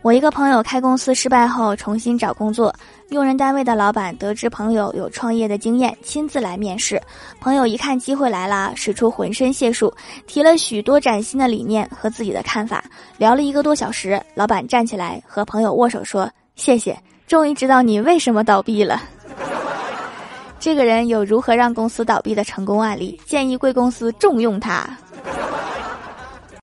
我一个朋友开公司失败后，重新找工作。用人单位的老板得知朋友有创业的经验，亲自来面试。朋友一看机会来了，使出浑身解数，提了许多崭新的理念和自己的看法。聊了一个多小时，老板站起来和朋友握手说：「谢谢，终于知道你为什么倒闭了。」这个人有如何让公司倒闭的成功案例？建议贵公司重用他。